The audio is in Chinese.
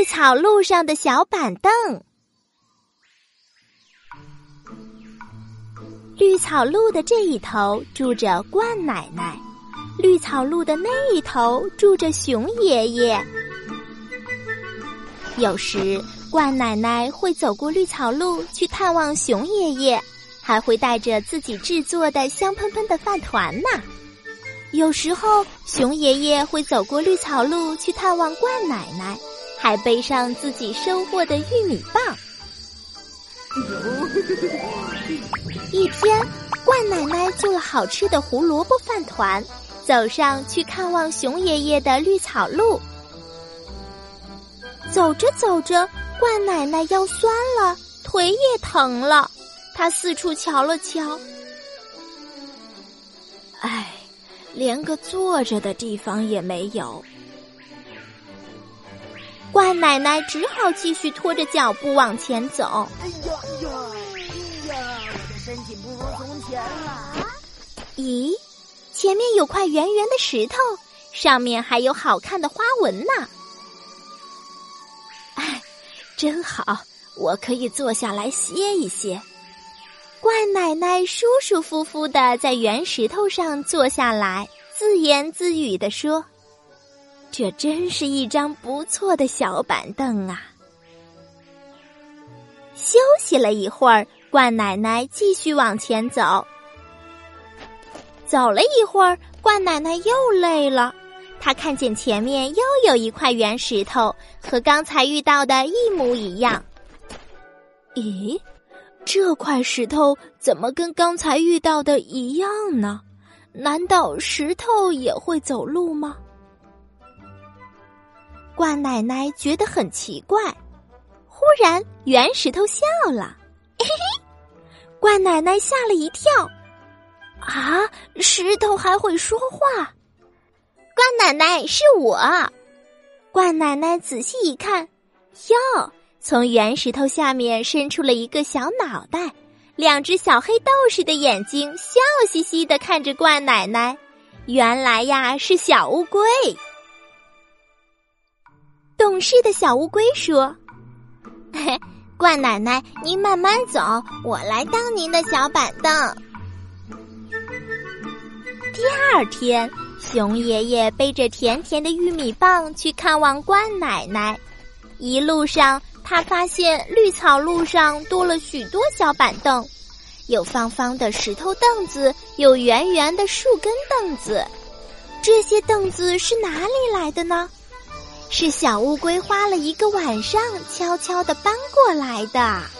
绿草路上的小板凳。绿草路的这一头住着冠奶奶，绿草路的那一头住着熊爷爷。有时，冠奶奶会走过绿草路去探望熊爷爷，还会带着自己制作的香喷喷的饭团呢。有时候，熊爷爷会走过绿草路去探望冠奶奶，还背上自己收获的玉米棒。一天，冠奶奶做了好吃的胡萝卜饭团，走上去看望熊爷爷的绿草路。走着走着，冠奶奶腰酸了，腿也疼了，她四处瞧了瞧，唉。连个坐着的地方也没有，冠奶奶只好继续拖着脚步往前走。哎呀哎呀，哎呀，我的身体不如从前了。咦，前面有块圆圆的石头，上面还有好看的花纹呢。哎，真好，我可以坐下来歇一歇。怪奶奶舒舒服服的在圆石头上坐下来，自言自语的说：“这真是一张不错的小板凳啊。”休息了一会儿，冠奶奶继续往前走。走了一会儿，冠奶奶又累了，她看见前面又有一块圆石头，和刚才遇到的一模一样。咦？这块石头怎么跟刚才遇到的一样呢？难道石头也会走路吗？怪奶奶觉得很奇怪。忽然，圆石头笑了，嘿嘿。怪奶奶吓了一跳。啊，石头还会说话？怪奶奶是我。怪奶奶仔细一看，哟。从圆石头下面伸出了一个小脑袋，两只小黑豆似的眼睛，笑嘻嘻的看着怪奶奶。原来呀，是小乌龟。懂事的小乌龟说：“嘿，冠奶奶，您慢慢走，我来当您的小板凳。”第二天，熊爷爷背着甜甜的玉米棒去看望冠奶奶，一路上。他发现绿草路上多了许多小板凳，有方方的石头凳子，有圆圆的树根凳子。这些凳子是哪里来的呢？是小乌龟花了一个晚上悄悄的搬过来的。